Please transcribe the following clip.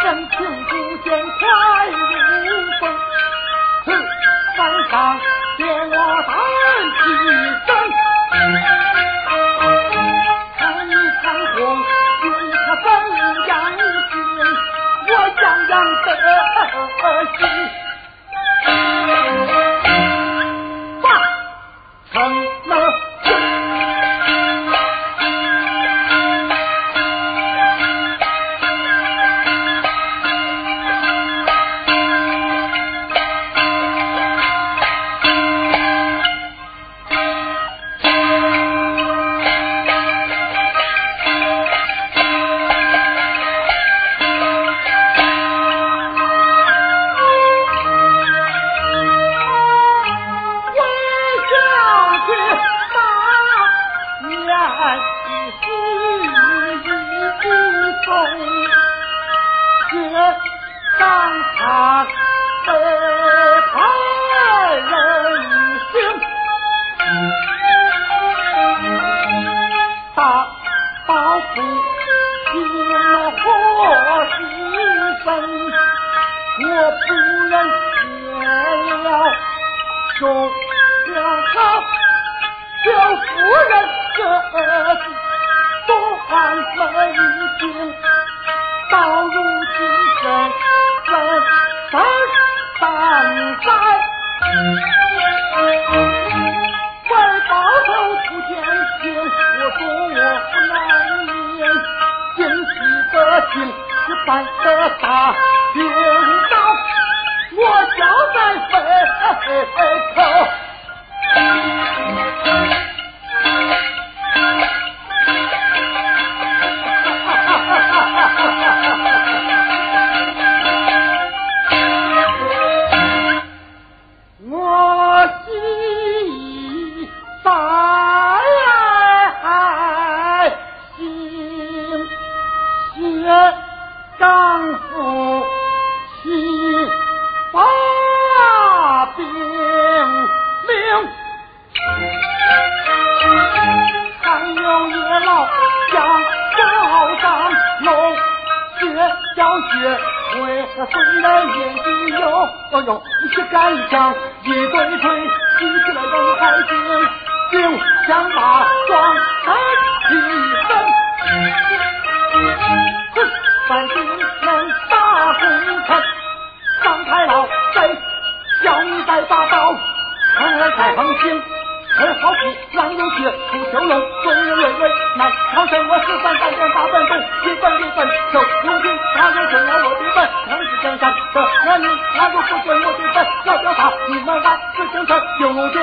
生情谷县快如风，此番上见我胆气增。看你猖狂，君他本将军，我样样得心。生，我不能见了。中了好，小夫人这是多寒门经，到如今身身三三载，是办得大领导。我交在背头。我心在心，血会虽然年纪有，哦哟，一起干将一对锤，举起来人还行，就像马壮胆起身。哼，反正能打功臣，张太老在叫你再把刀，看来才横行。二好戏，郎有血，不修龙，众人认为乃朝臣我十三三点八本懂，一本一本手，如今他中，